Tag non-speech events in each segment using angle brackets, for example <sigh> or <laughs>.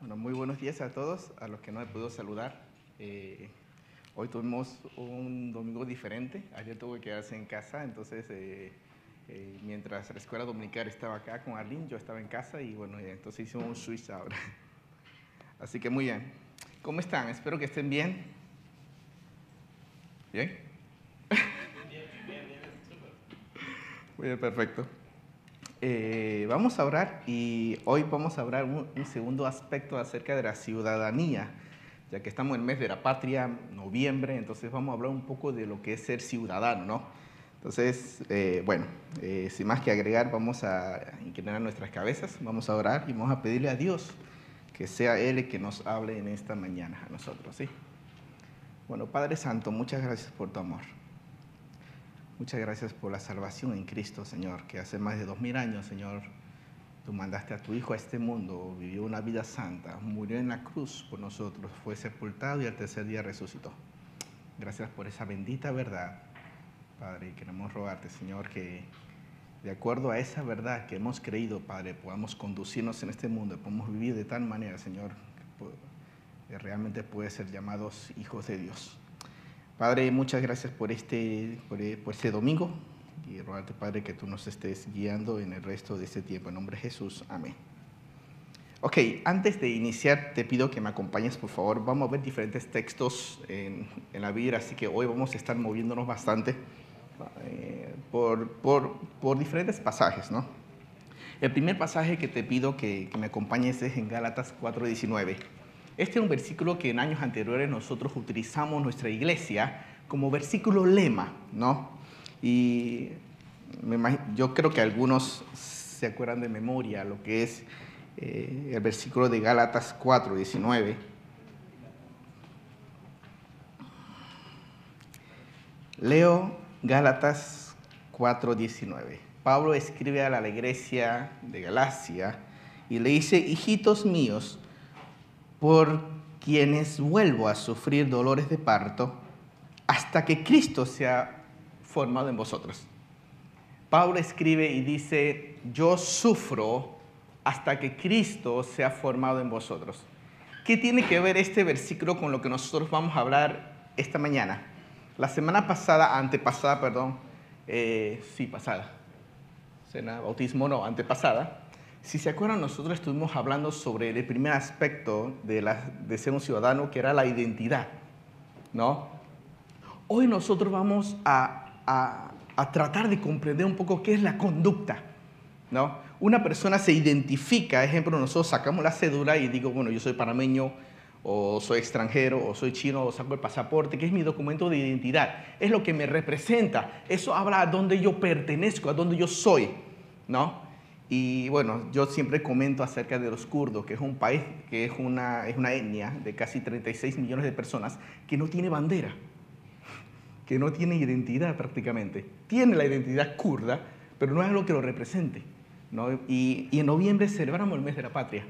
Bueno, muy buenos días a todos, a los que no he podido saludar. Eh, hoy tuvimos un domingo diferente. Ayer tuve que quedarse en casa, entonces eh, eh, mientras la escuela dominical estaba acá con Arlene, yo estaba en casa y bueno, entonces hicimos un switch ahora. <laughs> Así que muy bien. ¿Cómo están? Espero que estén bien. ¿Bien? <laughs> Bien, bien, bien, Muy bien, perfecto. Eh, vamos a orar y hoy vamos a hablar un, un, segundo aspecto acerca de la ciudadanía, ya que estamos en mes de la patria, noviembre, entonces vamos a hablar un poco de lo que es ser ciudadano, ¿no? Entonces, eh, bueno, eh, sin más que agregar, vamos a inclinar nuestras cabezas, vamos a orar y vamos a pedirle a Dios que sea Él el que nos hable en esta mañana a nosotros, ¿sí? Bueno, Padre Santo, muchas gracias por tu amor. Muchas gracias por la salvación en Cristo, Señor, que hace más de dos mil años, Señor, tú mandaste a tu Hijo a este mundo, vivió una vida santa, murió en la cruz por nosotros, fue sepultado y al tercer día resucitó. Gracias por esa bendita verdad, Padre, y queremos rogarte, Señor, que de acuerdo a esa verdad que hemos creído, Padre, podamos conducirnos en este mundo, podamos vivir de tal manera, Señor, que realmente puede ser llamados hijos de Dios. Padre, muchas gracias por este, por, por este domingo y rogarte, Padre, que tú nos estés guiando en el resto de este tiempo. En nombre de Jesús, amén. Ok, antes de iniciar, te pido que me acompañes, por favor. Vamos a ver diferentes textos en, en la Biblia, así que hoy vamos a estar moviéndonos bastante eh, por, por, por, diferentes pasajes, ¿no? El primer pasaje que te pido que, que me acompañes es en Gálatas 4:19. Este es un versículo que en años anteriores nosotros utilizamos nuestra iglesia como versículo lema, ¿no? Y yo creo que algunos se acuerdan de memoria lo que es eh, el versículo de Gálatas 4, 19. Leo Gálatas 4, 19. Pablo escribe a la iglesia de Galacia y le dice, hijitos míos, por quienes vuelvo a sufrir dolores de parto hasta que Cristo sea formado en vosotros. Pablo escribe y dice, yo sufro hasta que Cristo sea formado en vosotros. ¿Qué tiene que ver este versículo con lo que nosotros vamos a hablar esta mañana? La semana pasada, antepasada, perdón, eh, sí, pasada, bautismo no, antepasada, si se acuerdan, nosotros estuvimos hablando sobre el primer aspecto de, ser un ciudadano, que era la identidad, ¿no? Hoy nosotros vamos a, tratar de comprender un poco qué es la conducta, ¿no? Una persona se identifica, ejemplo, nosotros sacamos la cédula y digo, bueno, yo soy panameño, o soy extranjero, o soy chino, o saco el pasaporte, que es mi documento de identidad, es lo que me representa, eso habla a dónde yo pertenezco, a dónde yo soy, ¿no? Y bueno, yo siempre comento acerca de los kurdos, que es un país, que es una, es una etnia de casi 36 millones de personas que no tiene bandera, que no tiene identidad prácticamente. Tiene la identidad kurda, pero no es algo que lo represente. ¿no? Y, y, en noviembre celebramos el mes de la patria.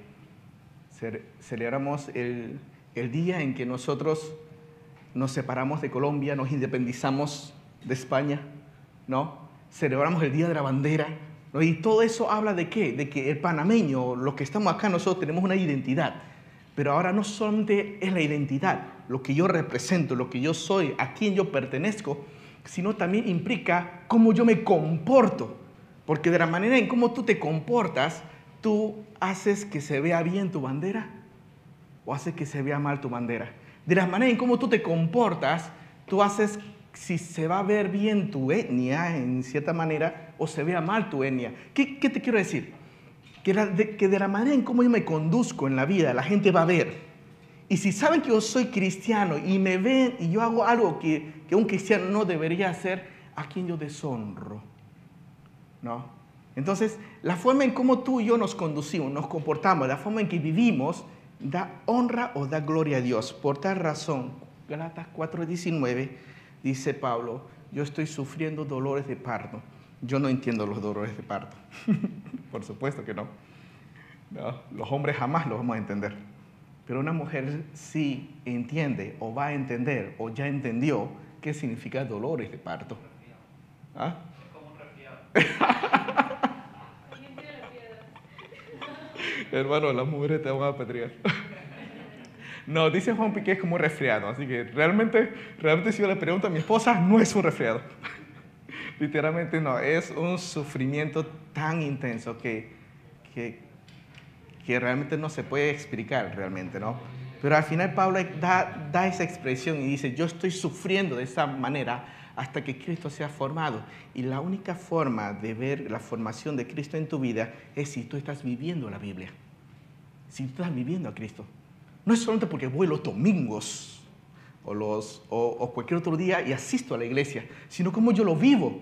Celebramos el, el día en que nosotros nos separamos de Colombia, nos independizamos de España, ¿no? Celebramos el Día de la Bandera, y todo eso habla de qué? De que el panameño, los que estamos acá, nosotros tenemos una identidad. Pero ahora no solamente es la identidad, lo que yo represento, lo que yo soy, a quién yo pertenezco, sino también implica cómo yo me comporto. Porque de la manera en cómo tú te comportas, tú haces que se vea bien tu bandera o haces que se vea mal tu bandera. De la manera en cómo tú te comportas, tú haces si se va a ver bien tu etnia en cierta manera o se vea mal tu etnia. ¿Qué, qué te quiero decir? Que, de, que de la manera en cómo yo me conduzco en la vida, la gente va a ver. Y si saben que yo soy cristiano y me ven y yo hago algo que, que un cristiano no debería hacer, ¿a quién yo deshonro? ¿No? Entonces, la forma en cómo tú y yo nos conducimos, nos comportamos, la forma en que vivimos, da honra o da gloria a Dios. Por tal razón, Galatas 4:19 dice Pablo, yo estoy sufriendo dolores de parto. Yo no entiendo los dolores de parto. <laughs> Por supuesto que no. no. Los hombres jamás los vamos a entender. Pero una mujer sí entiende o va a entender o ya entendió qué significa dolores de parto. ¿Ah? <laughs> Hermano, las mujeres te van a apedrear. No, dice Juan Piqué es como un resfriado, así que realmente, realmente si yo le pregunto a mi esposa, no es un resfriado. <laughs> Literalmente no, es un sufrimiento tan intenso que, que, que, realmente no se puede explicar realmente, ¿no? Pero al final Pablo da, da esa expresión y dice, yo estoy sufriendo de esa manera hasta que Cristo sea formado. Y la única forma de ver la formación de Cristo en tu vida es si tú estás viviendo la Biblia, si tú estás viviendo a Cristo. No es solamente porque voy los domingos o, los, o, cualquier otro día y asisto a la iglesia, sino como yo lo vivo.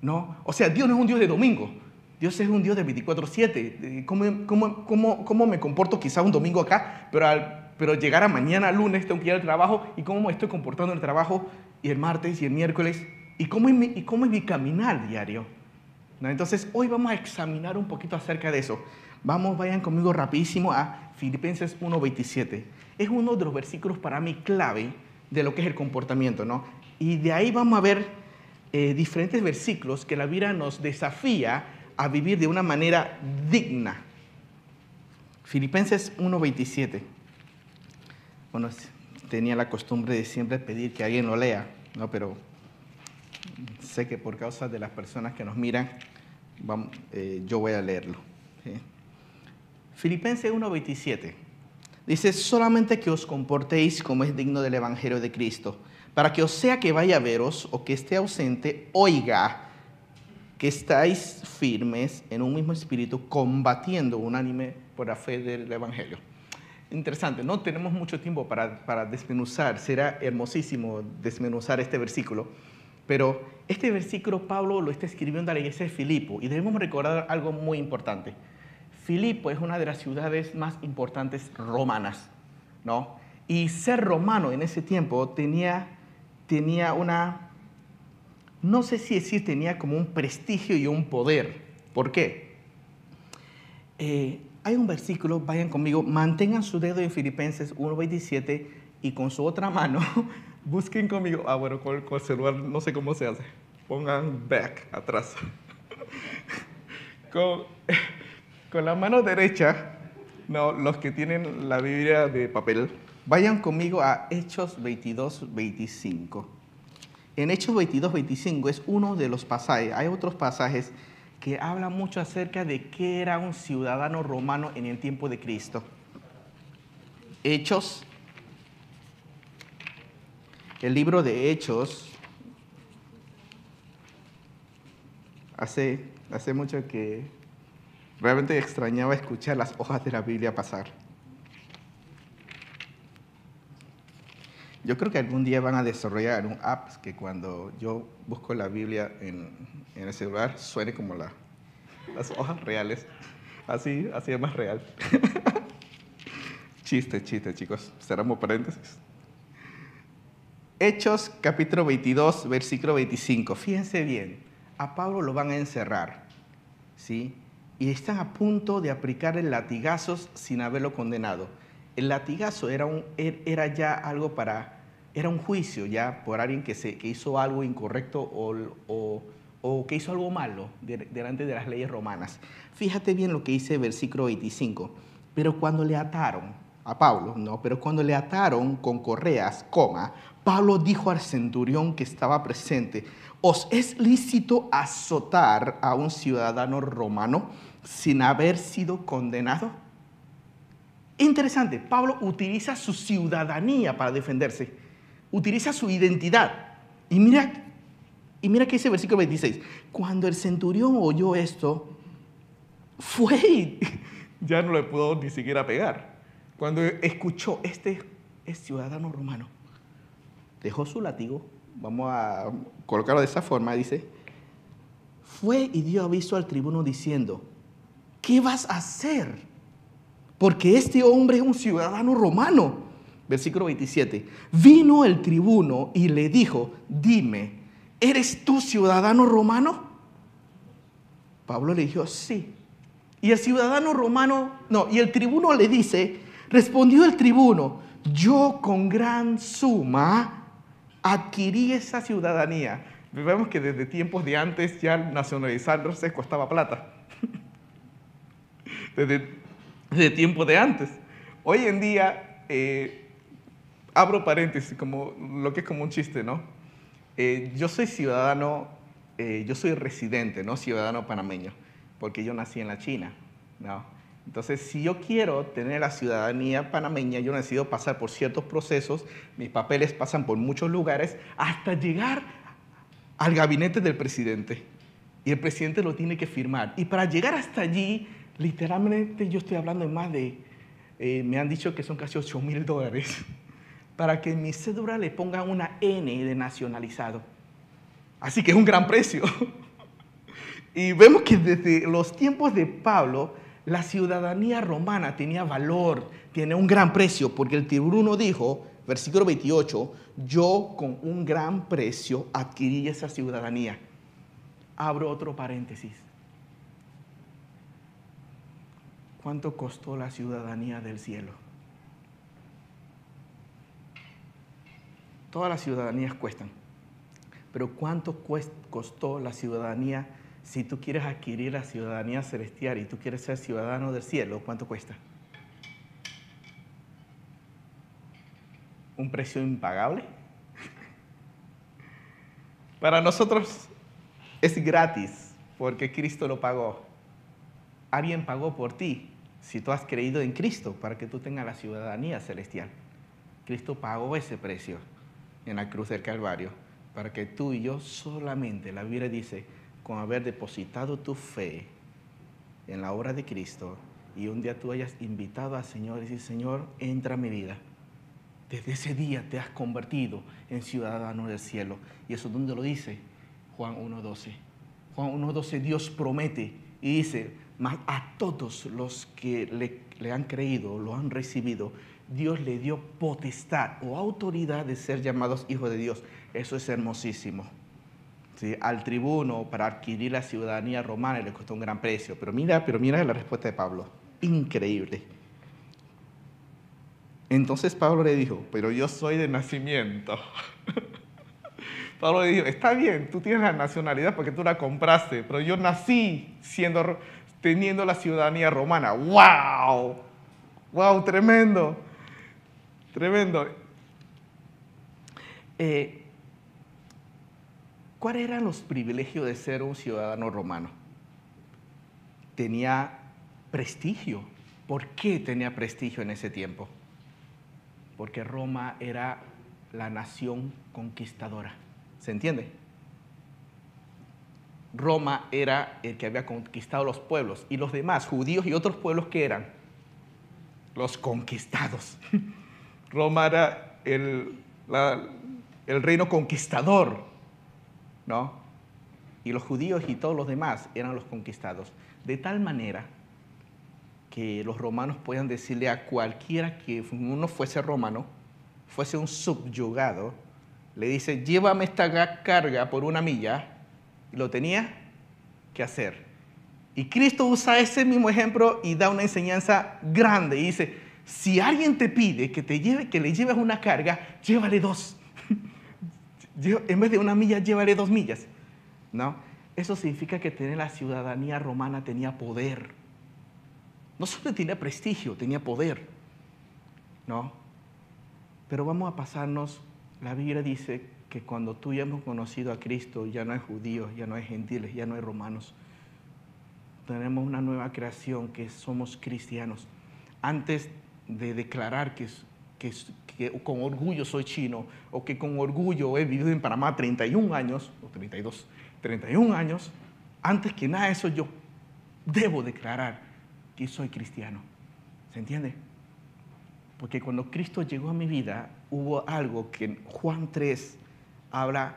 ¿no? O sea, Dios no es un Dios de domingo. Dios es un Dios de 24/7. ¿Cómo, cómo, cómo, ¿Cómo, me comporto quizá un domingo acá, pero, al, pero llegar a mañana, lunes, tengo que ir al trabajo y cómo me estoy comportando en el trabajo y el martes y el miércoles? ¿Y cómo es mi, y cómo es mi caminar diario? Entonces, hoy vamos a examinar un poquito acerca de eso. Vamos, vayan conmigo rapidísimo a Filipenses 1.27. Es uno de los versículos para mí clave de lo que es el comportamiento, ¿no? Y de ahí vamos a ver eh, diferentes versículos que la Biblia nos desafía a vivir de una manera digna. Filipenses 1.27. Bueno, tenía la costumbre de siempre pedir que alguien lo lea, ¿no? Pero sé que por causa de las personas que nos miran, eh, yo voy a leerlo. Filipenses 1:27 dice, solamente que os comportéis como es digno del Evangelio de Cristo, para que os sea que vaya a veros o que esté ausente, oiga que estáis firmes en un mismo espíritu, combatiendo unánime por la fe del Evangelio. Interesante, no tenemos mucho tiempo para, para desmenuzar, será hermosísimo desmenuzar este versículo, pero este versículo Pablo lo está escribiendo a la iglesia de Filipo y debemos recordar algo muy importante. Filipo es una de las ciudades más importantes romanas, ¿no? Y ser romano en ese tiempo tenía, tenía una, no sé si decir, tenía como un prestigio y un poder. ¿Por qué? Eh, hay un versículo, vayan conmigo, mantengan su dedo en Filipenses 1.27 y con su otra mano <laughs> busquen conmigo, ah bueno, con, el celular no sé cómo se hace, pongan back atrás. <laughs> con, con la mano derecha, no, los que tienen la Biblia de papel, vayan conmigo a Hechos 22, 25. En Hechos 22, 25 es uno de los pasajes. Hay otros pasajes que hablan mucho acerca de qué era un ciudadano romano en el tiempo de Cristo. Hechos, el libro de Hechos, hace, hace mucho que Realmente extrañaba escuchar las hojas de la Biblia pasar. Yo creo que algún día van a desarrollar un app que cuando yo busco la Biblia en, el celular suene como la, las hojas reales. Así, así es más real. <laughs> chiste, chiste, chicos. Cerramos paréntesis. Hechos capítulo 22, versículo 25. Fíjense bien, a Pablo lo van a encerrar. ¿sí? Y están a punto de aplicarle latigazos sin haberlo condenado. El latigazo era, un, er, era ya algo para, era un juicio ya por alguien que, se, que hizo algo incorrecto o, o, o que hizo algo malo delante de las leyes romanas. Fíjate bien lo que dice el versículo 25. Pero cuando le ataron, a Pablo, no, pero cuando le ataron con correas, coma, Pablo dijo al centurión que estaba presente, ¿os es lícito azotar a un ciudadano romano sin haber sido condenado? Interesante, Pablo utiliza su ciudadanía para defenderse, utiliza su identidad. Y mira, y mira que dice el versículo 26, cuando el centurión oyó esto, fue y <laughs> ya no le pudo ni siquiera pegar. Cuando escuchó, este es ciudadano romano, dejó su látigo, vamos a colocarlo de esa forma, dice, fue y dio aviso al tribuno diciendo, ¿qué vas a hacer? Porque este hombre es un ciudadano romano. Versículo 27. Vino el tribuno y le dijo, dime, ¿eres tú ciudadano romano? Pablo le dijo, sí. Y el ciudadano romano, no, y el tribuno le dice, respondió el tribuno, yo con gran suma adquirí esa ciudadanía. Vemos que desde tiempos de antes ya nacionalizarse costaba plata. <laughs> Desde, de tiempo de antes. Hoy en día, eh, abro paréntesis, como lo que es como un chiste, ¿no? Eh, yo soy ciudadano, eh, yo soy residente, no ciudadano panameño, porque yo nací en la China, ¿no? Entonces, si yo quiero tener la ciudadanía panameña, yo necesito pasar por ciertos procesos, mis papeles pasan por muchos lugares, hasta llegar al gabinete del presidente. Y el presidente lo tiene que firmar. Y para llegar hasta allí, literalmente yo estoy hablando de más de, eh, me han dicho que son casi 8 mil dólares, <laughs> para que mi cédula le pongan una N de nacionalizado. Así que es un gran precio. <laughs> y vemos que desde los tiempos de Pablo, la ciudadanía romana tenía valor, tiene un gran precio, porque el tribuno dijo, versículo 28, yo con un gran precio adquirí esa ciudadanía. Abro otro paréntesis. ¿Cuánto costó la ciudadanía del cielo? Todas las ciudadanías cuestan, pero ¿cuánto costó la ciudadanía si tú quieres adquirir la ciudadanía celestial y tú quieres ser ciudadano del cielo, ¿cuánto cuesta? ¿Un precio impagable? <laughs> Para nosotros es gratis porque Cristo lo pagó. Alguien pagó por ti si tú has creído en Cristo para que tú tengas la ciudadanía celestial. Cristo pagó ese precio en la cruz del Calvario para que tú y yo solamente, la Biblia dice, con haber depositado tu fe en la obra de Cristo y un día tú hayas invitado al Señor y decir, Señor, entra a mi vida. Desde ese día te has convertido en ciudadano del cielo. Y eso es donde lo dice Juan 1.12. Juan 1.12 Dios promete y dice, a todos los que le, le han creído, lo han recibido, Dios le dio potestad o autoridad de ser llamados hijos de Dios. Eso es hermosísimo al tribuno para adquirir la ciudadanía romana le costó un gran precio. Pero mira, pero mira la respuesta de Pablo. Increíble. Entonces Pablo le dijo, pero yo soy de nacimiento. <laughs> Pablo le dijo, está bien, tú tienes la nacionalidad porque tú la compraste, pero yo nací siendo, teniendo la ciudadanía romana. ¡Wow! ¡Wow! Tremendo. Tremendo. Eh, ¿Cuáles eran los privilegios de ser un ciudadano romano? Tenía prestigio. ¿Por qué tenía prestigio en ese tiempo? Porque Roma era la nación conquistadora. ¿Se entiende? Roma era el que había conquistado los pueblos y los demás, judíos y otros pueblos que eran los conquistados. <laughs> Roma era el, el reino conquistador ¿no? Y los judíos y todos los demás eran los conquistados. De tal manera que los romanos puedan decirle a cualquiera que uno fuese romano, fuese un subyugado, le dice, llévame esta carga por una milla, y lo tenía que hacer. Y Cristo usa ese mismo ejemplo y da una enseñanza grande. Y dice, si alguien te pide que, te lleve, que le lleves una carga, llévale dos en vez de una milla, llévale dos millas. ¿No? Eso significa que tener la ciudadanía romana tenía poder. No solo tenía prestigio, tenía poder. ¿No? Pero vamos a pasarnos, la Biblia dice que cuando tú ya hemos conocido a Cristo, ya no hay judíos, ya no hay gentiles, ya no hay romanos. Tenemos una nueva creación que somos cristianos. Antes de declarar que, que, con orgullo soy chino o que con orgullo he vivido en Panamá 31 años, o 32, 31 años, antes que nada eso yo debo declarar que soy cristiano. ¿Se entiende? Porque cuando Cristo llegó a mi vida, hubo algo que en Juan 3 habla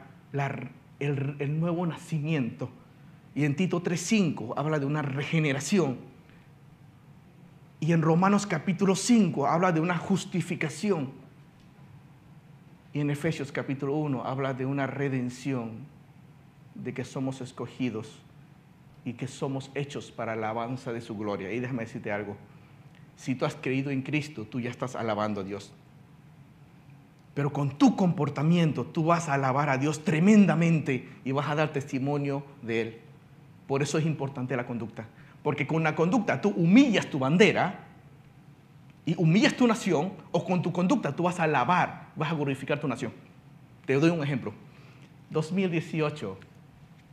el, el nuevo nacimiento. Y en Tito 3.5 habla de una regeneración. Y en Romanos capítulo 5 habla de una justificación. Y en Efesios capítulo 1 habla de una redención, de que somos escogidos y que somos hechos para la alabanza de su gloria. Y déjame decirte algo, si tú has creído en Cristo, tú ya estás alabando a Dios. Pero con tu comportamiento tú vas a alabar a Dios tremendamente y vas a dar testimonio de Él. Por eso es importante la conducta. Porque con la conducta tú humillas tu bandera y humillas tu nación, o con tu conducta tú vas a alabar, vas a glorificar tu nación. Te doy un ejemplo. 2018,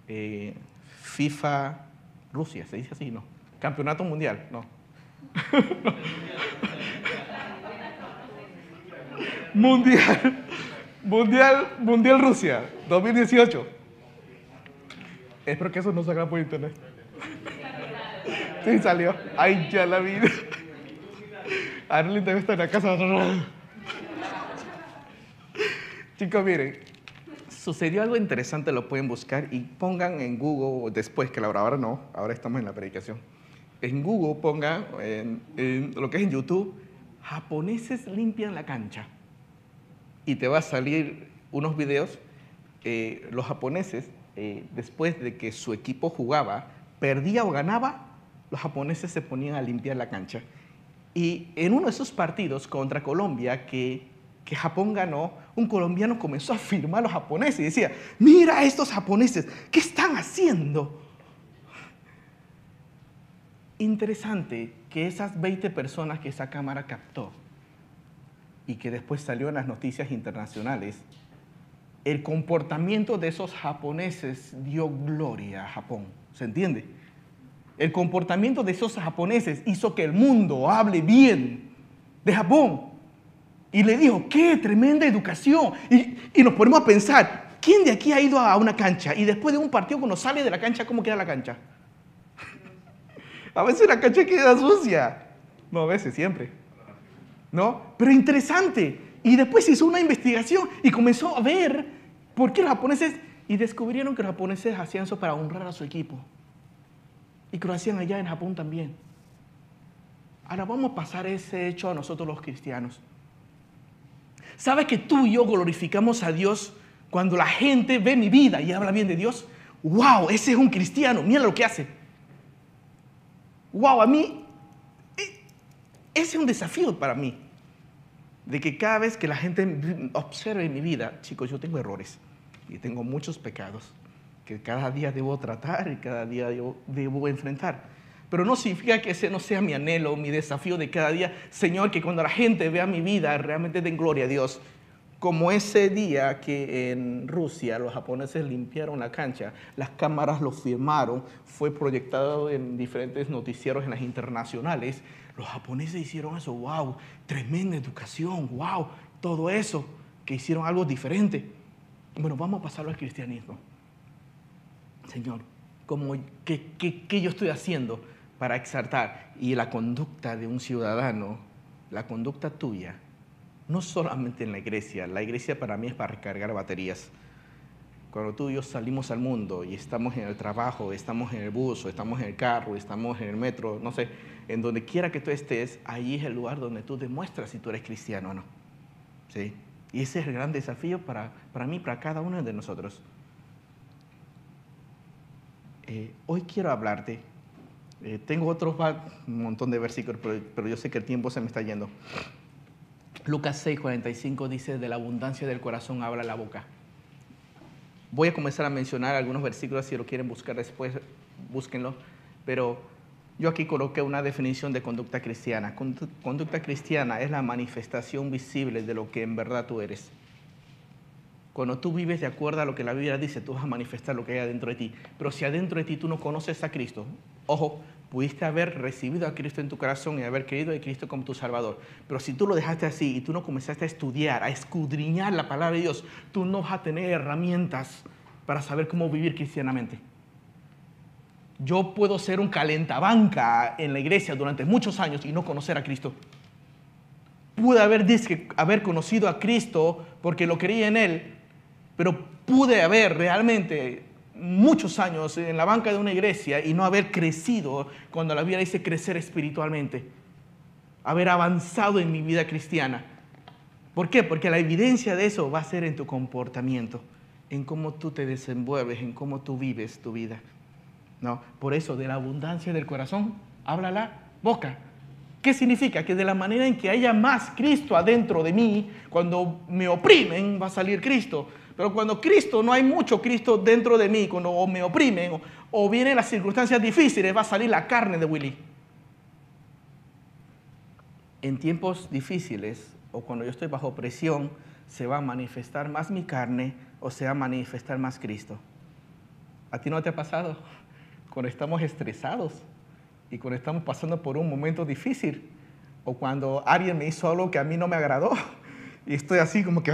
eh, FIFA Rusia, se dice así, ¿no? Campeonato Mundial, no. <laughs> mundial, Mundial, Mundial Rusia, 2018. Espero que eso no salga por internet. Sí, salió. Ay, ya la vida. Arlene debe estar en la casa. Chicos, miren, sucedió algo interesante, lo pueden buscar y pongan en Google, después que la ahora no, ahora estamos en la predicación. En Google pongan, en, lo que es en YouTube, japoneses limpian la cancha. Y te va a salir unos videos, eh, los japoneses, eh, después de que su equipo jugaba, perdía o ganaba, los japoneses se ponían a limpiar la cancha. Y en uno de esos partidos contra Colombia, que, que Japón ganó, un colombiano comenzó a firmar a los japoneses y decía, mira estos japoneses, ¿qué están haciendo? Interesante que esas 20 personas que esa cámara captó y que después salió en las noticias internacionales, el comportamiento de esos japoneses dio gloria a Japón. ¿Se entiende? El comportamiento de esos japoneses hizo que el mundo hable bien de Japón. Y le dijo, qué tremenda educación. Y, nos ponemos a pensar, ¿quién de aquí ha ido a una cancha? Y después de un partido, cuando sale de la cancha, ¿cómo queda la cancha? <laughs> a veces la cancha queda sucia. No, a veces, siempre. ¿No? Pero interesante. Y después hizo una investigación y comenzó a ver por qué los japoneses... Y descubrieron que los japoneses hacían eso para honrar a su equipo. Y que lo hacían allá en Japón también. Ahora vamos a pasar ese hecho a nosotros los cristianos. ¿Sabes que tú y yo glorificamos a Dios cuando la gente ve mi vida y habla bien de Dios? ¡Wow! Ese es un cristiano, mira lo que hace. ¡Wow! A mí, eh, ese es un desafío para mí. De que cada vez que la gente observe mi vida, chicos, yo tengo errores y tengo muchos pecados que cada día debo tratar y cada día debo, enfrentar. Pero no significa que ese no sea mi anhelo, mi desafío de cada día. Señor, que cuando la gente vea mi vida, realmente den gloria a Dios. Como ese día que en Rusia los japoneses limpiaron la cancha, las cámaras lo firmaron, fue proyectado en diferentes noticieros en las internacionales. Los japoneses hicieron eso, wow, tremenda educación, wow, todo eso, que hicieron algo diferente. Bueno, vamos a pasarlo al cristianismo. Señor, qué, yo estoy haciendo para exaltar? Y la conducta de un ciudadano, la conducta tuya, no solamente en la iglesia, la iglesia para mí es para recargar baterías. Cuando tú y yo salimos al mundo y estamos en el trabajo, estamos en el bus, o estamos en el carro, estamos en el metro, no sé, en donde quiera que tú estés, ahí es el lugar donde tú demuestras si tú eres cristiano o no. ¿Sí? Y ese es el gran desafío para, para mí, para cada uno de nosotros. Eh, hoy quiero hablarte. Eh, tengo otros un montón de versículos, pero, yo sé que el tiempo se me está yendo. Lucas 6, 45 dice, de la abundancia del corazón habla la boca. Voy a comenzar a mencionar algunos versículos, si lo quieren buscar después, búsquenlo. Pero yo aquí coloqué una definición de conducta cristiana. Conducta cristiana es la manifestación visible de lo que en verdad tú eres. Cuando tú vives de acuerdo a lo que la Biblia dice, tú vas a manifestar lo que hay adentro de ti. Pero si adentro de ti tú no conoces a Cristo, ojo, pudiste haber recibido a Cristo en tu corazón y haber creído en Cristo como tu Salvador. Pero si tú lo dejaste así y tú no comenzaste a estudiar, a escudriñar la palabra de Dios, tú no vas a tener herramientas para saber cómo vivir cristianamente. Yo puedo ser un calentabanca en la iglesia durante muchos años y no conocer a Cristo. Pude haber, haber conocido a Cristo porque lo creía en Él, pero pude haber realmente muchos años en la banca de una iglesia y no haber crecido cuando la Biblia dice crecer espiritualmente, haber avanzado en mi vida cristiana. ¿Por qué? Porque la evidencia de eso va a ser en tu comportamiento, en cómo tú te desenvuelves, en cómo tú vives tu vida. ¿No? Por eso, de la abundancia del corazón, habla la boca. ¿Qué significa? Que de la manera en que haya más Cristo adentro de mí, cuando me oprimen, va a salir Cristo. Pero cuando Cristo, no hay mucho Cristo dentro de mí, cuando me oprimen o, vienen las circunstancias difíciles, va a salir la carne de Willy. en tiempos difíciles o cuando yo estoy bajo presión, se va a manifestar más mi carne o se va a manifestar más Cristo. ¿A ti no te ha pasado? Cuando estamos estresados y cuando estamos pasando por un momento difícil o cuando alguien me hizo algo que a mí no me agradó y estoy así como que,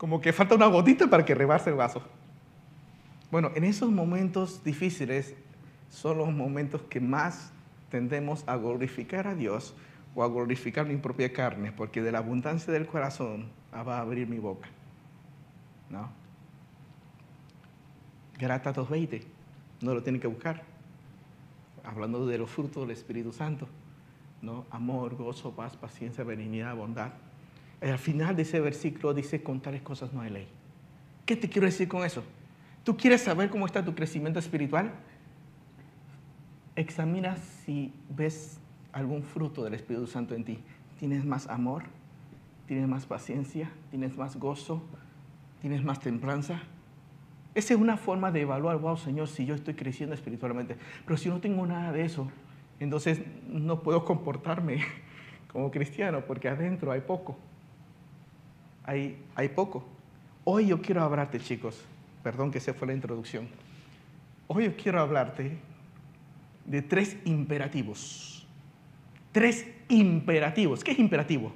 como que falta una gotita para que rebase el vaso. Bueno, en esos momentos difíciles son los momentos que más tendemos a glorificar a Dios o a glorificar mi propia carne, porque de la abundancia del corazón va a abrir mi boca. ¿No? Grata 2.20, no lo tienen que buscar. Hablando de los frutos del Espíritu Santo, ¿no? Amor, gozo, paz, paciencia, benignidad, bondad. Al final de ese versículo dice, con tales cosas no hay ley. ¿Qué te quiero decir con eso? ¿Tú quieres saber cómo está tu crecimiento espiritual? Examina si ves algún fruto del Espíritu Santo en ti. ¿Tienes más amor? ¿Tienes más paciencia? ¿Tienes más gozo? ¿Tienes más templanza? Esa es una forma de evaluar, wow, Señor, si yo estoy creciendo espiritualmente. Pero si no tengo nada de eso, entonces no puedo comportarme <laughs> como cristiano porque adentro hay poco. Hay, hay poco. Hoy yo quiero hablarte, chicos. Perdón que esa fue la introducción. Hoy yo quiero hablarte de tres imperativos tres imperativos. ¿Qué es imperativo?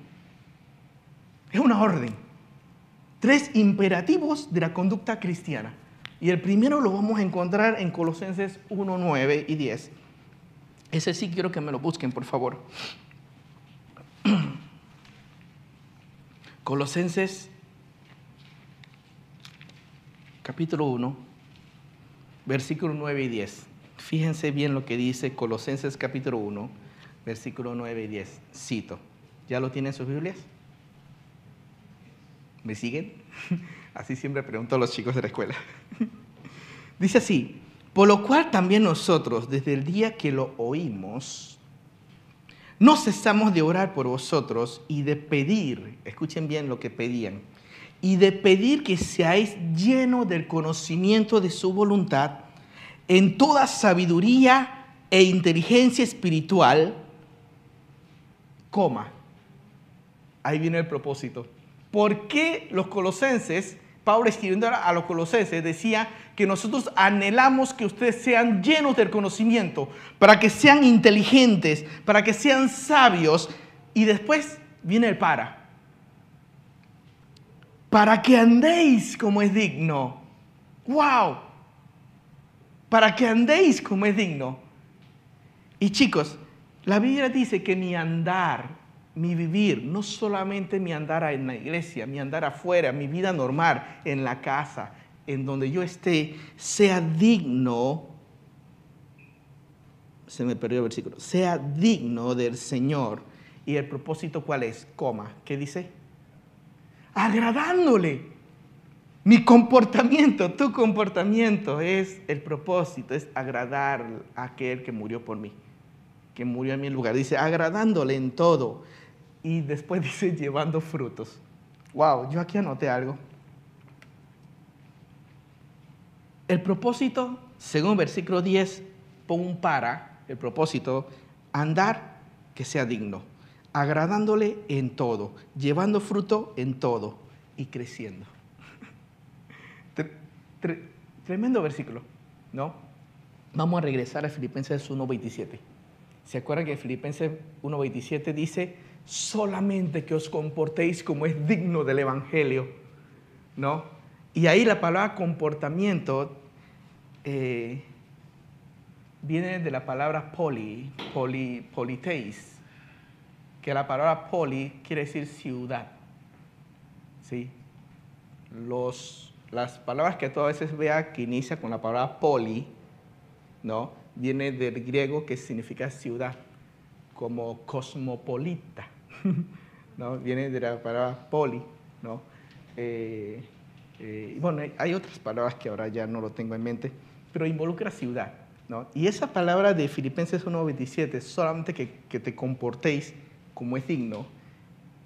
Es una orden. Tres imperativos de la conducta cristiana. Y el primero lo vamos a encontrar en Colosenses 1, 9 y 10. Ese sí quiero que me lo busquen, por favor. <clears throat> Colosenses capítulo 1, versículo 9 y 10. Fíjense bien lo que dice Colosenses capítulo 1, versículo 9 y 10. Cito. ¿Ya lo tienen sus Biblias? ¿Me siguen? <laughs> Así siempre pregunto a los chicos de la escuela. <laughs> Dice así, por lo cual también nosotros, desde el día que lo oímos, no cesamos de orar por vosotros y de pedir, escuchen bien lo que pedían, y de pedir que seáis llenos del conocimiento de su voluntad en toda sabiduría e inteligencia espiritual coma. Ahí viene el propósito. ¿Por qué los colosenses, Pablo escribiendo a los colosenses, decía que nosotros anhelamos que ustedes sean llenos del conocimiento, para que sean inteligentes, para que sean sabios, y después viene el para. Para que andéis como es digno. ¡Wow! Para que andéis como es digno. Y chicos, la Biblia dice que mi andar, mi vivir, no solamente mi andar en la iglesia, mi andar afuera, mi vida normal, en la casa, en donde yo esté, sea digno, se me perdió el versículo, sea digno del Señor. ¿Y el propósito cuál es? Coma, ¿qué dice? Agradándole. Mi comportamiento, tu comportamiento es el propósito, es agradar a aquel que murió por mí que murió en mi lugar. Dice, agradándole en todo. Y después <laughs> dice, llevando frutos. Wow, yo aquí anoté algo. El propósito, según versículo 10, pon un para, el propósito, andar que sea digno, agradándole en todo, llevando fruto en todo y creciendo. <laughs> Tremendo versículo, ¿no? Vamos a regresar a Filipenses 1.27. ¿Se acuerdan que Filipenses 1.27 dice, solamente que os comportéis como es digno del Evangelio? ¿No? Y ahí la palabra comportamiento eh, viene de la palabra poli, poli, politeis, que la palabra poli quiere decir ciudad. ¿Sí? Los, las palabras que tú a veces veas que inicia con la palabra poli, ¿no? viene del griego que significa ciudad, como cosmopolita, <laughs> ¿no? Viene de la palabra poli, ¿no? Eh, eh, bueno, hay otras palabras que ahora ya no lo tengo en mente, pero involucra ciudad, ¿no? Y esa palabra de Filipenses 1.27, solamente que, que te comportéis como es digno,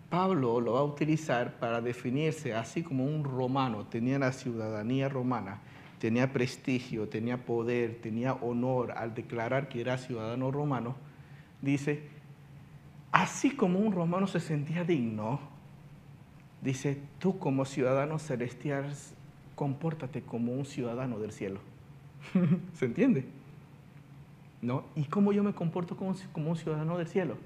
Pablo lo va a utilizar para definirse así como un romano, tenía la ciudadanía romana, tenía prestigio, tenía poder, tenía honor al declarar que era ciudadano romano, dice, así como un romano se sentía digno, dice, tú como ciudadano celestial, compórtate como un ciudadano del cielo. <laughs> ¿Se entiende? ¿No? ¿Y cómo yo me comporto como, como un ciudadano del cielo?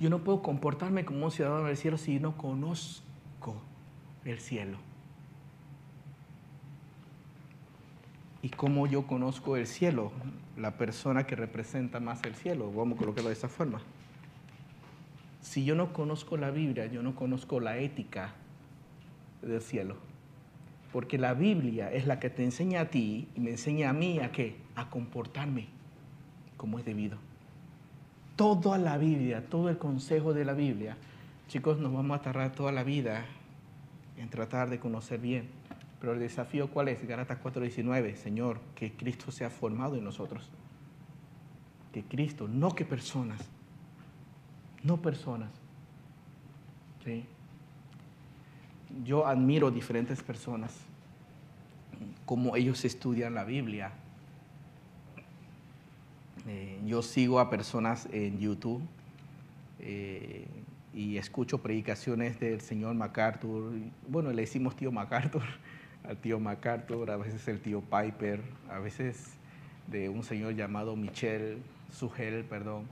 Yo no puedo comportarme como un ciudadano del cielo si no conozco el cielo. ¿Y cómo yo conozco el cielo? La persona que representa más el cielo. Vamos a colocarlo de esa forma. Si yo no conozco la Biblia, yo no conozco la ética del cielo. Porque la Biblia es la que te enseña a ti y me enseña a mí a qué? A comportarme como es debido toda la Biblia, todo el consejo de la Biblia, chicos, nos vamos a tardar toda la vida en tratar de conocer bien. Pero el desafío cuál es? Galatas 4:19, Señor, que Cristo sea formado en nosotros. Que Cristo, no que personas, no personas. ¿Sí? Yo admiro diferentes personas, como ellos estudian la Biblia, eh, yo sigo a personas en YouTube eh, y escucho predicaciones del señor MacArthur. Bueno, le decimos tío MacArthur <laughs> al tío MacArthur, a veces el tío Piper, a veces de un señor llamado Michel Sugel, perdón,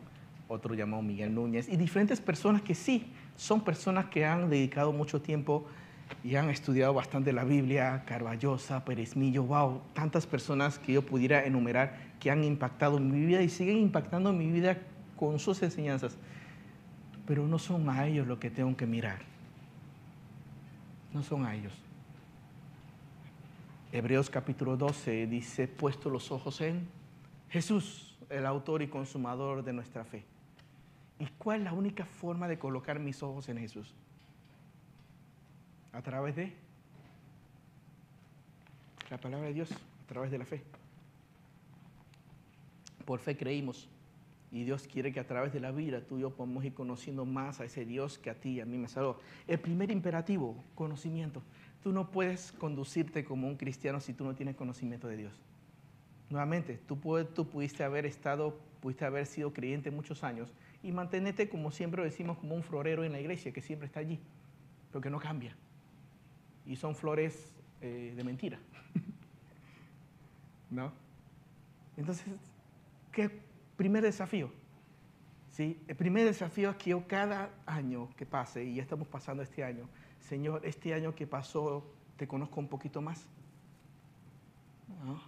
otro llamado Miguel Núñez, y diferentes personas que sí, son personas que han dedicado mucho tiempo y han estudiado bastante la Biblia, Carballosa, Pérez Millo, wow, tantas personas que yo pudiera enumerar que han impactado mi vida y siguen impactando mi vida con sus enseñanzas. Pero no son a ellos lo que tengo que mirar. No son a ellos. Hebreos capítulo 12 dice, puesto los ojos en Jesús, el autor y consumador de nuestra fe. ¿Y cuál es la única forma de colocar mis ojos en Jesús? A través de la palabra de Dios, a través de la fe. Por fe creímos. Y Dios quiere que a través de la vida tú y yo podamos ir conociendo más a ese Dios que a ti y a mí me salvó. El primer imperativo, conocimiento. Tú no puedes conducirte como un cristiano si tú no tienes conocimiento de Dios. Nuevamente, tú, tú pudiste haber estado, pudiste haber sido creyente muchos años y mantenerte, como siempre decimos, como un florero en la iglesia que siempre está allí, pero que no cambia y son flores eh, de mentira. <laughs> ¿No? Entonces, ¿qué primer desafío? ¿Sí? El primer desafío es que yo cada año que pase, y ya estamos pasando este año, Señor, este año que pasó, te conozco un poquito más. ¿No?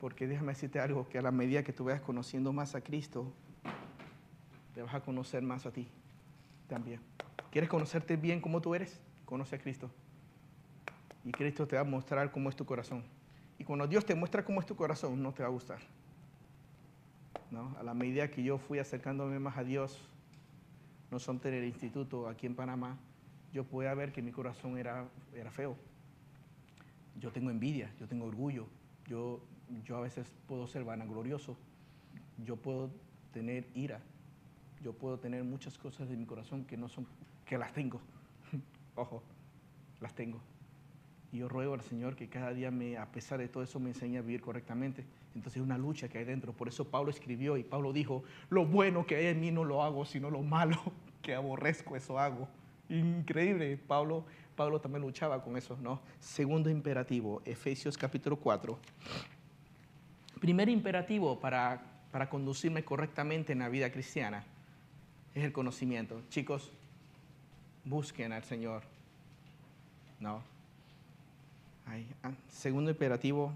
Porque déjame decirte algo, que a la medida que tú vayas conociendo más a Cristo, te vas a conocer más a ti también. ¿Quieres conocerte bien como tú eres? Conoce a Cristo y Cristo te va a mostrar cómo es tu corazón. Y cuando Dios te muestra cómo es tu corazón, no te va a gustar. ¿No? A la medida que yo fui acercándome más a Dios, no son en el instituto aquí en Panamá, yo podía ver que mi corazón era, era feo. Yo tengo envidia, yo tengo orgullo, yo, yo a veces puedo ser vanaglorioso, yo puedo tener ira, yo puedo tener muchas cosas de mi corazón que no son, que las tengo. <laughs> Ojo, las tengo. Y yo ruego al Señor que cada día, me, a pesar de todo eso, me enseñe a vivir correctamente. Entonces es una lucha que hay dentro. Por eso Pablo escribió y Pablo dijo, lo bueno que hay en mí no lo hago, sino lo malo <laughs> que aborrezco, eso hago. Increíble. Pablo, Pablo también luchaba con eso, ¿no? Segundo imperativo, Efesios capítulo 4. Primer imperativo para, para conducirme correctamente en la vida cristiana es el conocimiento. Chicos, busquen al Señor. ¿No? Ah, segundo imperativo,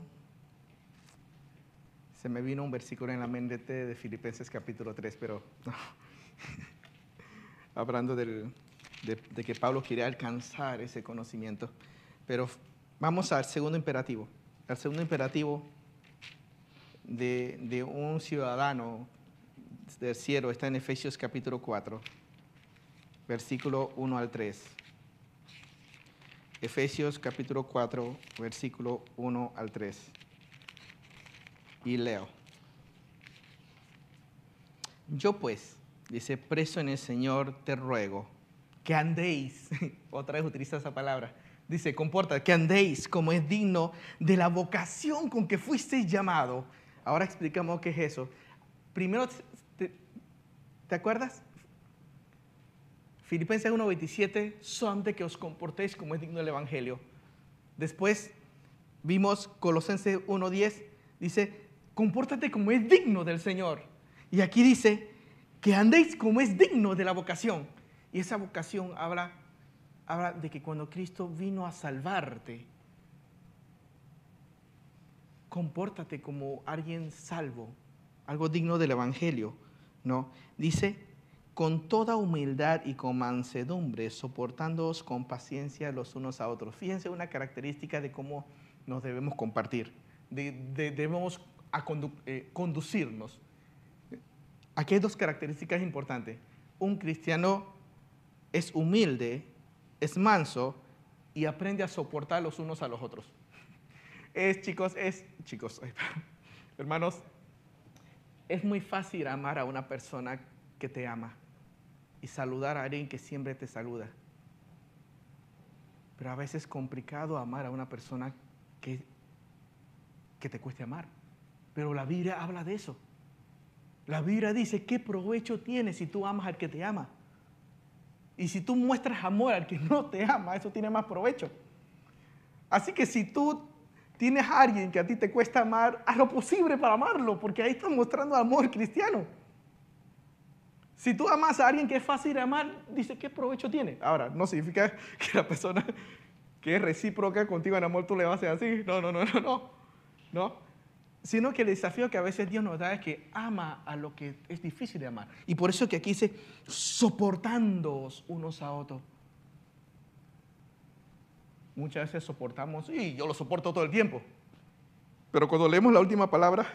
se me vino un versículo en la mente de Filipenses capítulo 3, pero <laughs> hablando de, que Pablo quiere alcanzar ese conocimiento. Pero vamos al segundo imperativo. El segundo imperativo de, de un ciudadano del cielo está en Efesios capítulo 4, versículo 1 al 3. Efesios capítulo 4, versículo 1 al 3. Y leo. Yo pues, dice, preso en el Señor, te ruego que andéis, <laughs> otra vez utiliza esa palabra, dice, comporta, que andéis como es digno de la vocación con que fuisteis llamado. Ahora explicamos qué es eso. Primero, ¿te, ¿te acuerdas? Filipenses 1.27, son de que os comportéis como es digno del Evangelio. Después vimos Colosenses 1.10, dice, compórtate como es digno del Señor. Y aquí dice, que andéis como es digno de la vocación. Y esa vocación habla, habla de que cuando Cristo vino a salvarte, compórtate como alguien salvo, algo digno del Evangelio, ¿no? Dice, con toda humildad y con mansedumbre, soportándoos con paciencia los unos a otros. Fíjense una característica de cómo nos debemos compartir, debemos eh, conducirnos. Aquí hay dos características importantes. Un cristiano es humilde, es manso y aprende a soportar los unos a los otros. <laughs> Es, chicos, es, chicos, <laughs> hermanos, es muy fácil amar a una persona que te ama y saludar a alguien que siempre te saluda. Pero a veces es complicado amar a una persona que, que te cueste amar. Pero la Biblia habla de eso. La Biblia dice, ¿qué provecho tiene si tú amas al que te ama? Y si tú muestras amor al que no te ama, eso tiene más provecho. Así que si tú tienes a alguien que a ti te cuesta amar, haz lo posible para amarlo, porque ahí estás mostrando amor cristiano. Si tú amas a alguien que es fácil de amar, dice, ¿qué provecho tiene? Ahora, no significa <laughs> que la persona que es recíproca contigo en amor tú le vas a hacer así. No, no, no, no, no. No. Sino que el desafío que a veces Dios nos da es que ama a lo que es difícil de amar. Y por eso que aquí dice, soportándoos unos a otros muchas veces soportamos, y yo lo soporto todo el tiempo. Pero cuando leemos la última palabra,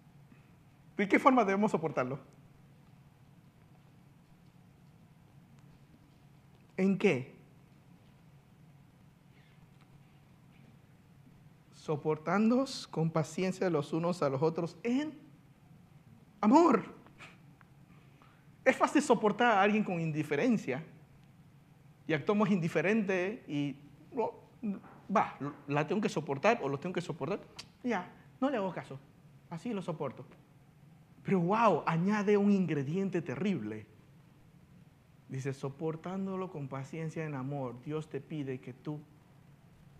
<laughs> ¿de qué forma debemos soportarlo? ¿En qué? Soportándonos con paciencia los unos a los otros en amor. Es fácil soportar a alguien con indiferencia y actuamos indiferente y va, la tengo que soportar o lo tengo que soportar, ya, no le hago caso, así lo soporto. Pero wow, añade un ingrediente terrible. Dice, soportándolo con paciencia en amor, Dios te pide que tú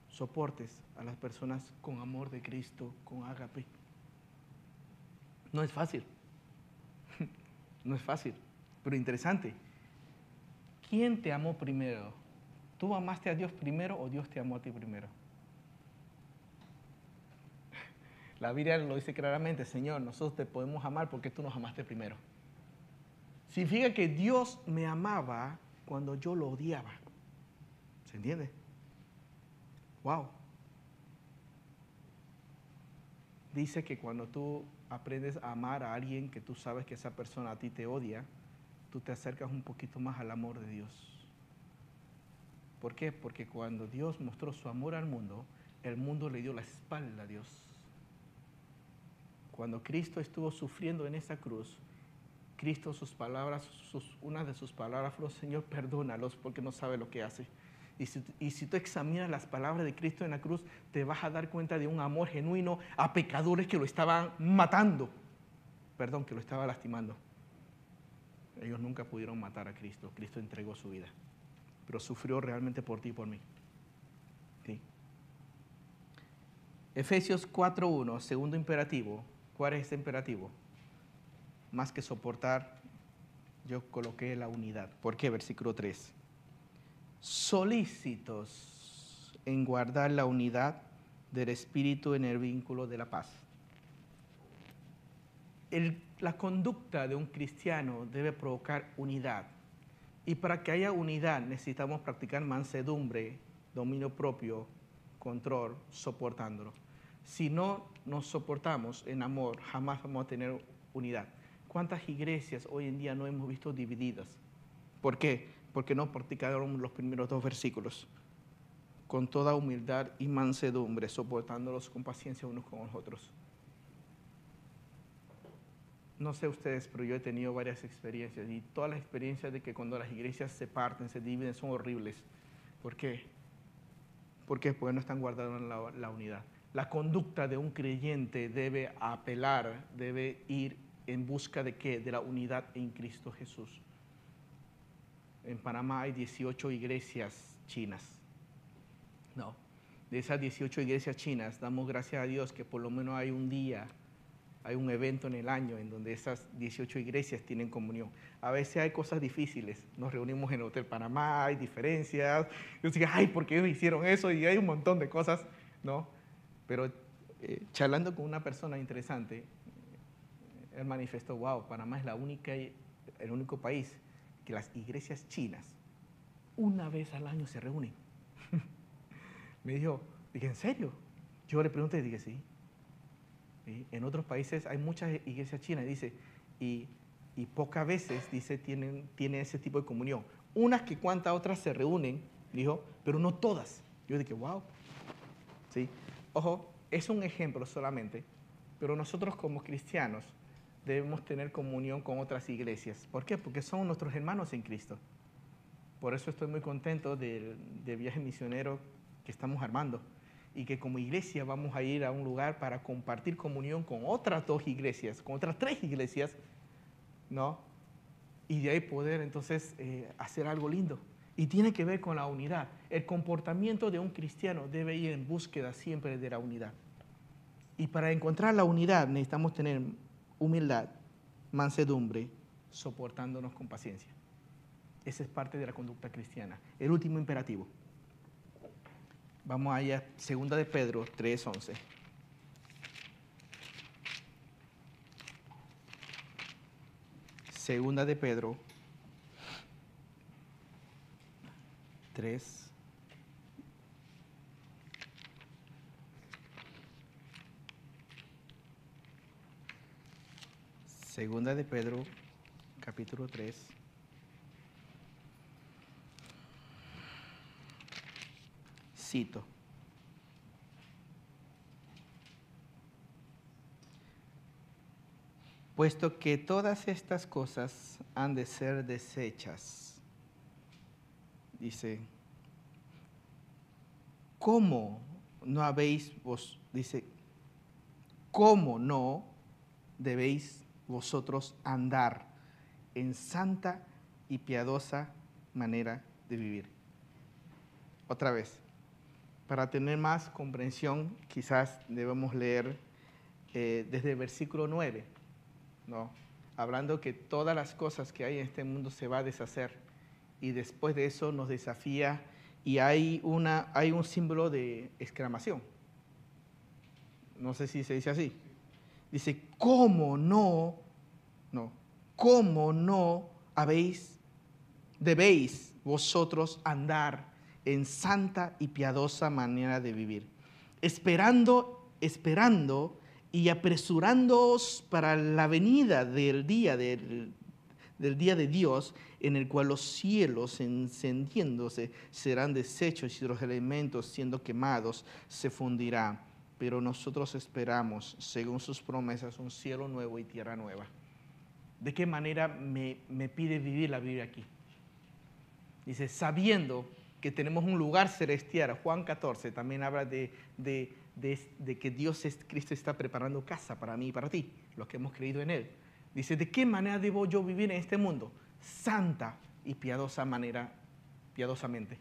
soportes a las personas con amor de Cristo, con agape. No es fácil. <laughs> No es fácil, pero interesante. ¿Quién te amó primero? ¿Tú amaste a Dios primero o Dios te amó a ti primero? La Biblia lo dice claramente, Señor, nosotros te podemos amar porque tú nos amaste primero. Significa que Dios me amaba cuando yo lo odiaba. ¿Se entiende? Wow. Dice que cuando tú aprendes a amar a alguien que tú sabes que esa persona a ti te odia, tú te acercas un poquito más al amor de Dios. ¿Por qué? Porque cuando Dios mostró su amor al mundo, el mundo le dio la espalda a Dios. Cuando Cristo estuvo sufriendo en esa cruz, Cristo sus palabras, una de sus palabras fue, Señor, perdónalos porque no sabe lo que hace. Y si, tú examinas las palabras de Cristo en la cruz, te vas a dar cuenta de un amor genuino a pecadores que lo estaban matando. Perdón, que lo estaba lastimando. Ellos nunca pudieron matar a Cristo. Cristo entregó su vida pero sufrió realmente por ti y por mí. Efesios 4.1, segundo imperativo. ¿Cuál es ese imperativo? Más que soportar, yo coloqué la unidad. ¿Por qué? Versículo 3. Solícitos en guardar la unidad del Espíritu en el vínculo de la paz. la conducta de un cristiano debe provocar unidad y para que haya unidad necesitamos practicar mansedumbre, dominio propio, control, soportándolo. Si no nos soportamos en amor, jamás vamos a tener unidad. ¿Cuántas iglesias hoy en día no hemos visto divididas? ¿Por qué? Porque no practicaron los primeros dos versículos. Con toda humildad y mansedumbre, soportándolos con paciencia unos con los otros no sé ustedes, pero yo he tenido varias experiencias y todas las experiencias de que cuando las iglesias se parten, se dividen, son horribles. ¿Por qué? ¿Por qué? Porque no están guardando la, la unidad. La conducta de un creyente debe apelar, debe ir en busca de qué? De la unidad en Cristo Jesús. en Panamá hay 18 iglesias chinas. No, de esas 18 iglesias chinas, damos gracias a Dios que por lo menos hay un día, hay un evento en el año en donde esas 18 iglesias tienen comunión. A veces hay cosas difíciles, nos reunimos en el Hotel Panamá, hay diferencias, yo digo, ay, ¿por qué ellos hicieron eso? Y hay un montón de cosas, ¿no? Pero eh, charlando con una persona interesante, él manifestó, wow, Panamá es la única, el único país que las iglesias chinas una vez al año se reúnen. <laughs> Me dijo, dije, ¿en serio? Yo le pregunté, dije, sí. En otros países hay muchas iglesias chinas, dice, y, y pocas veces, dice, tienen, tienen ese tipo de comunión. Unas que cuantas otras se reúnen, dijo, pero no todas. Yo dije, wow. ¿Sí? Ojo, es un ejemplo solamente, pero nosotros como cristianos debemos tener comunión con otras iglesias. ¿Por qué? Porque son nuestros hermanos en Cristo. Por eso estoy muy contento del, viaje misionero que estamos armando y que como iglesia vamos a ir a un lugar para compartir comunión con otras dos iglesias, con otras tres iglesias, ¿no? Y de ahí poder entonces eh, hacer algo lindo. Y tiene que ver con la unidad. El comportamiento de un cristiano debe ir en búsqueda siempre de la unidad. Y para encontrar la unidad necesitamos tener humildad, mansedumbre, soportándonos con paciencia. Esa es parte de la conducta cristiana. El último imperativo. Vamos allá, segunda de Pedro 3:11. Segunda de Pedro 3 Segunda de Pedro, capítulo 3. Puesto que todas estas cosas han de ser desechas, dice, ¿cómo no habéis vos, dice, cómo no debéis vosotros andar en santa y piadosa manera de vivir. Otra vez, para tener más comprensión, quizás debemos leer eh, desde el versículo 9, ¿no? hablando que todas las cosas que hay en este mundo se va a deshacer y después de eso nos desafía y hay, una, hay un símbolo de exclamación. No sé si se dice así. Dice, ¿cómo no? No. ¿Cómo no habéis, debéis vosotros andar en santa y piadosa manera de vivir? Esperando, esperando y apresurándoos para la venida del día del, del día de Dios, en el cual los cielos encendiéndose serán deshechos y los elementos siendo quemados se fundirán pero nosotros esperamos, según sus promesas, un cielo nuevo y tierra nueva. ¿De qué manera me, pide vivir la vida aquí? Dice, sabiendo que tenemos un lugar celestial. Juan 14 también habla de, que Dios, es, Cristo está preparando casa para mí y para ti, los que hemos creído en Él. Dice, ¿de qué manera debo yo vivir en este mundo? Santa y piadosa manera, piadosamente.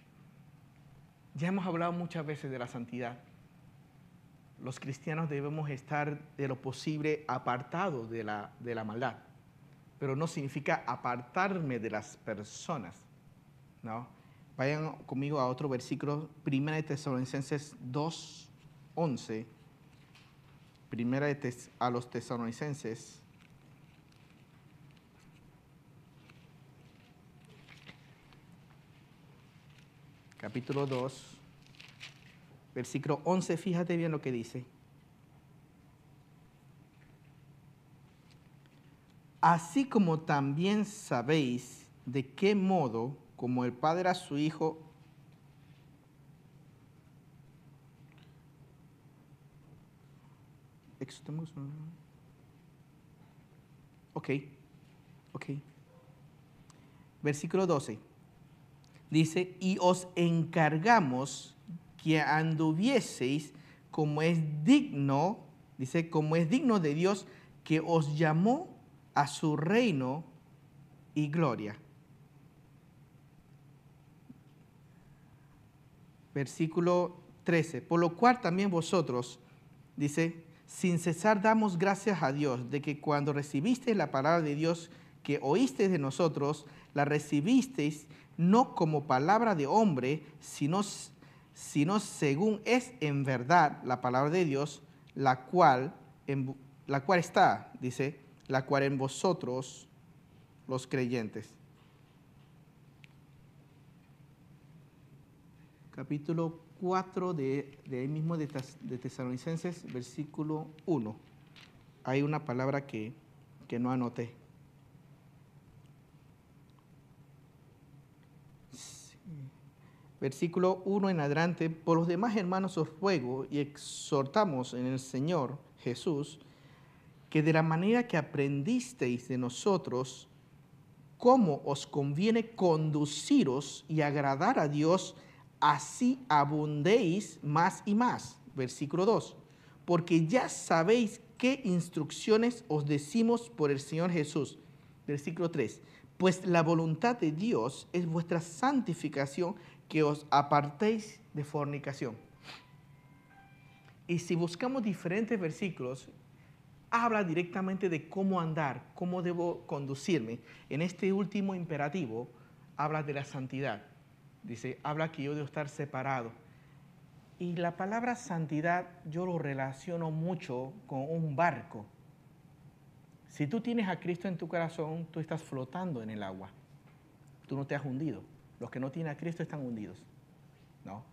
Ya hemos hablado muchas veces de la santidad los cristianos debemos estar de lo posible apartados de la, de la maldad. Pero no significa apartarme de las personas. ¿no? Vayan conmigo a otro versículo, 1 de Tesalonicenses 2, 11. Primera de a los tesalonicenses. Capítulo 2 versículo 11, fíjate bien lo que dice. Así como también sabéis de qué modo, como el Padre a su Hijo, Ok, ok. Versículo 12. Dice, y os encargamos que anduvieseis como es digno, dice, como es digno de Dios que os llamó a su reino y gloria. Versículo 13. Por lo cual también vosotros, dice, sin cesar damos gracias a Dios de que cuando recibisteis la palabra de Dios que oísteis de nosotros, la recibisteis no como palabra de hombre, sino, sino según es en verdad la palabra de Dios, la cual, en, la cual está, dice, la cual en vosotros los creyentes. Capítulo 4 de, de ahí mismo de, Tesalonicenses, versículo 1. Hay una palabra que, que no anoté. Versículo 1 en adelante, por los demás hermanos os ruego y exhortamos en el Señor Jesús, que de la manera que aprendisteis de nosotros, cómo os conviene conduciros y agradar a Dios, así abundéis más y más. Versículo 2. Porque ya sabéis qué instrucciones os decimos por el Señor Jesús. Versículo 3. Pues la voluntad de Dios es vuestra santificación, que os apartéis de fornicación. Y si buscamos diferentes versículos, habla directamente de cómo andar, cómo debo conducirme. En este último imperativo, habla de la santidad. Dice, habla que yo debo estar separado. Y la palabra santidad yo lo relaciono mucho con un barco. Si tú tienes a Cristo en tu corazón, tú estás flotando en el agua. Tú no te has hundido. Los que no tienen a Cristo están hundidos. ¿No?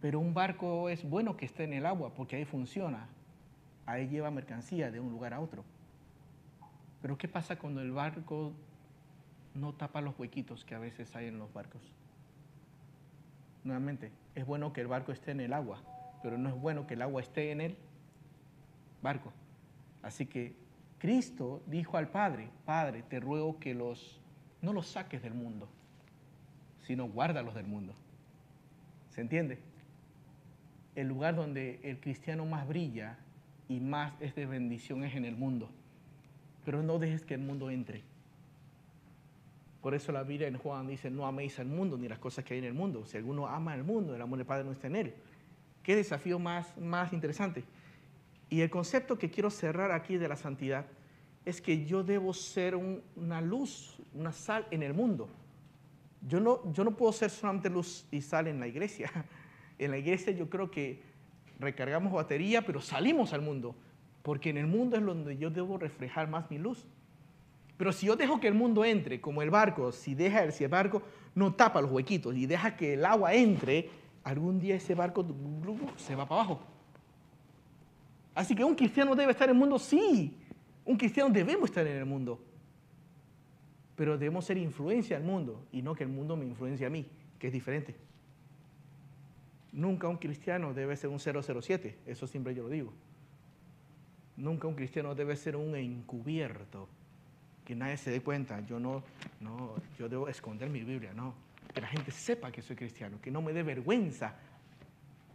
Pero un barco es bueno que esté en el agua porque ahí funciona. Ahí lleva mercancía de un lugar a otro. Pero ¿qué pasa cuando el barco no tapa los huequitos que a veces hay en los barcos. Nuevamente, es bueno que el barco esté en el agua, pero no es bueno que el agua esté en el barco. Así que Cristo dijo al Padre, Padre, te ruego que los no los saques del mundo, sino guárdalos del mundo. ¿Se entiende? El lugar donde el cristiano más brilla y más es de bendición es en el mundo. Pero no dejes que el mundo entre. Por eso la Biblia en Juan dice, no améis al mundo ni las cosas que hay en el mundo. Si alguno ama al mundo, el amor del Padre no está en él. Qué desafío más, más interesante. Y el concepto que quiero cerrar aquí de la santidad es que yo debo ser una luz, una sal en el mundo. Yo no, yo no puedo ser solamente luz y sal en la iglesia. <laughs> En la iglesia yo creo que recargamos batería, pero salimos al mundo, porque en el mundo es donde yo debo reflejar más mi luz. Pero si yo dejo que el mundo entre, como el barco, si deja el, si el barco no tapa los huequitos y deja que el agua entre, algún día ese barco se va para abajo. Así que un cristiano debe estar en el mundo, sí. Un cristiano debemos estar en el mundo. Pero debemos ser influencia al mundo y no que el mundo me influencie a mí, que es diferente. Nunca un cristiano debe ser un 007, eso siempre yo lo digo. Nunca un cristiano debe ser un encubierto que nadie se dé cuenta. Yo no, no, yo debo esconder mi Biblia, no. Que la gente sepa que soy cristiano, que no me dé vergüenza.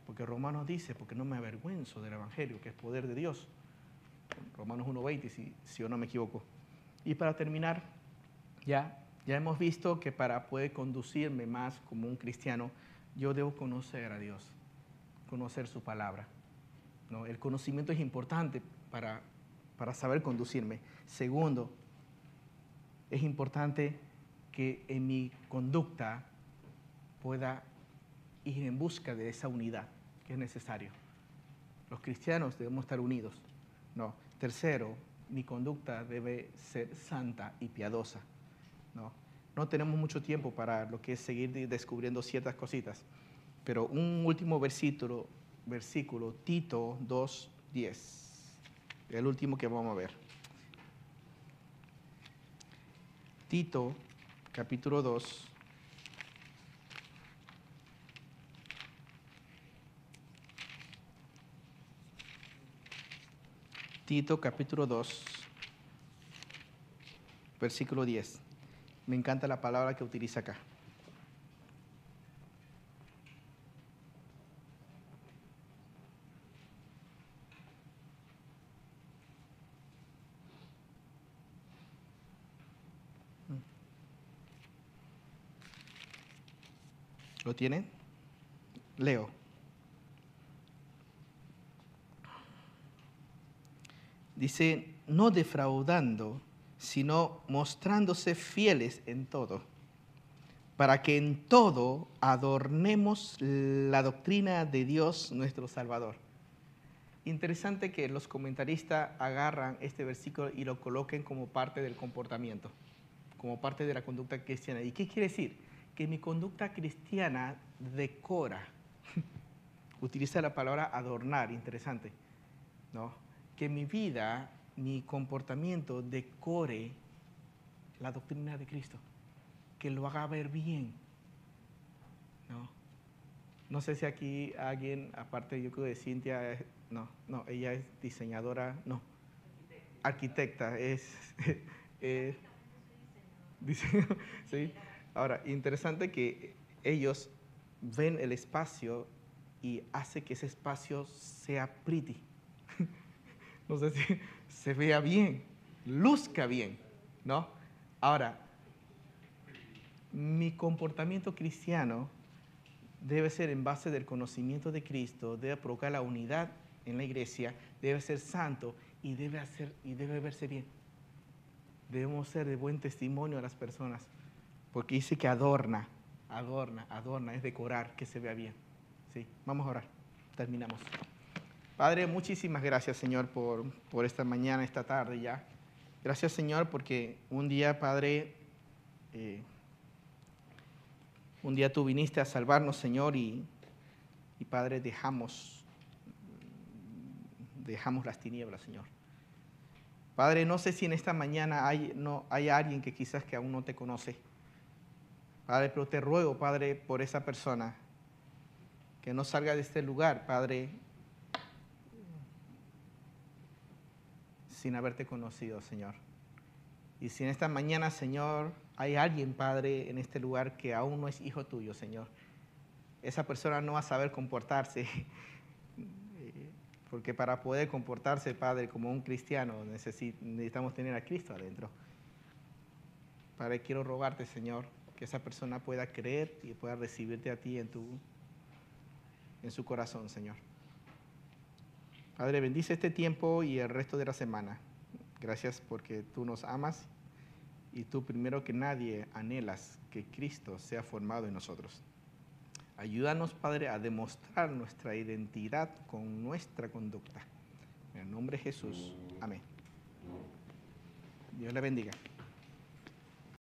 Porque Romanos dice, porque no me avergüenzo del Evangelio, que es poder de Dios. Romanos 1.20, si, si yo no me equivoco. Y para terminar, ya, ya hemos visto que para poder conducirme más como un cristiano, yo debo conocer a Dios, conocer su palabra. ¿no? El conocimiento es importante para, para saber conducirme. Segundo, es importante que en mi conducta pueda ir en busca de esa unidad que es necesario. Los cristianos debemos estar unidos. No. Tercero, mi conducta debe ser santa y piadosa. No, no tenemos mucho tiempo para lo que es seguir descubriendo ciertas cositas. Pero un último versículo, versículo Tito 2.10, el último que vamos a ver. Tito, capítulo 2. Tito, capítulo 2, versículo 10. Me encanta la palabra que utiliza acá. ¿Lo tienen? Leo. Dice, no defraudando, sino mostrándose fieles en todo, para que en todo adornemos la doctrina de Dios nuestro Salvador. Interesante que los comentaristas agarran este versículo y lo coloquen como parte del comportamiento, como parte de la conducta cristiana. ¿Y qué quiere decir? Que mi conducta cristiana decora, <laughs> utiliza la palabra adornar, interesante, ¿no? Que mi vida, mi comportamiento decore la doctrina de Cristo, que lo haga ver bien, ¿no? No sé si aquí alguien, aparte yo creo de Cintia, no, no, ella es diseñadora, no, arquitecta, es, <laughs> eh, <laughs> sí. Ahora, interesante que ellos ven el espacio y hace que ese espacio sea pretty. <laughs> no sé si se vea bien, luzca bien, ¿no? Ahora, mi comportamiento cristiano debe ser en base del conocimiento de Cristo, debe provocar la unidad en la iglesia, debe ser santo y debe, hacer, y debe verse bien. Debemos ser de buen testimonio a las personas, porque dice que adorna, adorna, adorna, es decorar, que se vea bien. Sí, vamos a orar, terminamos. Padre, muchísimas gracias Señor por, por esta mañana, esta tarde ya. Gracias Señor porque un día, Padre, eh, un día tú viniste a salvarnos Señor y, y Padre, dejamos dejamos las tinieblas, Señor. Padre, no sé si en esta mañana hay, no, hay alguien que quizás que aún no te conoce. Padre, pero te ruego, Padre, por esa persona, que no salga de este lugar, Padre, sin haberte conocido, Señor. Y si en esta mañana, Señor, hay alguien, Padre, en este lugar que aún no es hijo tuyo, Señor, esa persona no va a saber comportarse porque para poder comportarse, Padre, como un cristiano, necesitamos tener a Cristo adentro. Padre, quiero rogarte, Señor, que esa persona pueda creer y pueda recibirte a ti en, tu, en su corazón, Señor. Padre, bendice este tiempo y el resto de la semana. Gracias porque tú nos amas y tú primero que nadie anhelas que Cristo sea formado en nosotros. Ayúdanos, Padre, a demostrar nuestra identidad con nuestra conducta. En el nombre de Jesús. Amén. Dios le bendiga.